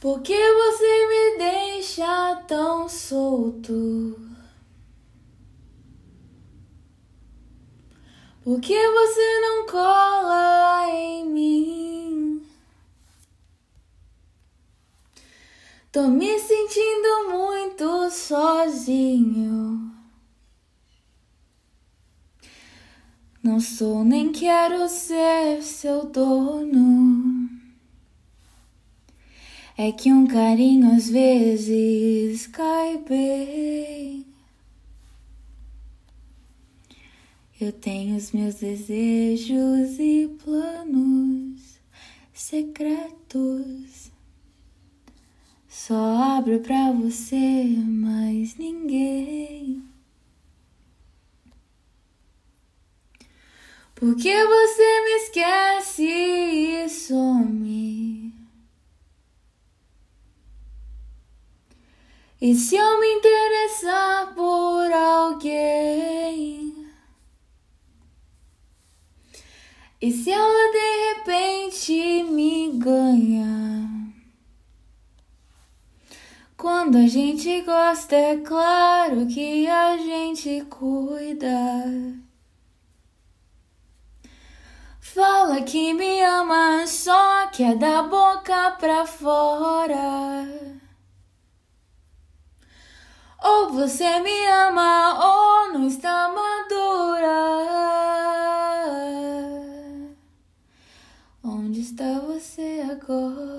Por que você me deixa tão solto? Por que você não cola em mim? Tô me sentindo muito sozinho. Não sou nem quero ser seu dono. É que um carinho às vezes cai bem. Eu tenho os meus desejos e planos secretos. Só abro pra você, mas ninguém. Porque você me esquece e some. E se eu me interessar por alguém? E se ela de repente me ganha? Quando a gente gosta, é claro que a gente cuida. Fala que me ama, só que é da boca pra fora. Ou você me ama ou não está madura. Onde está você agora?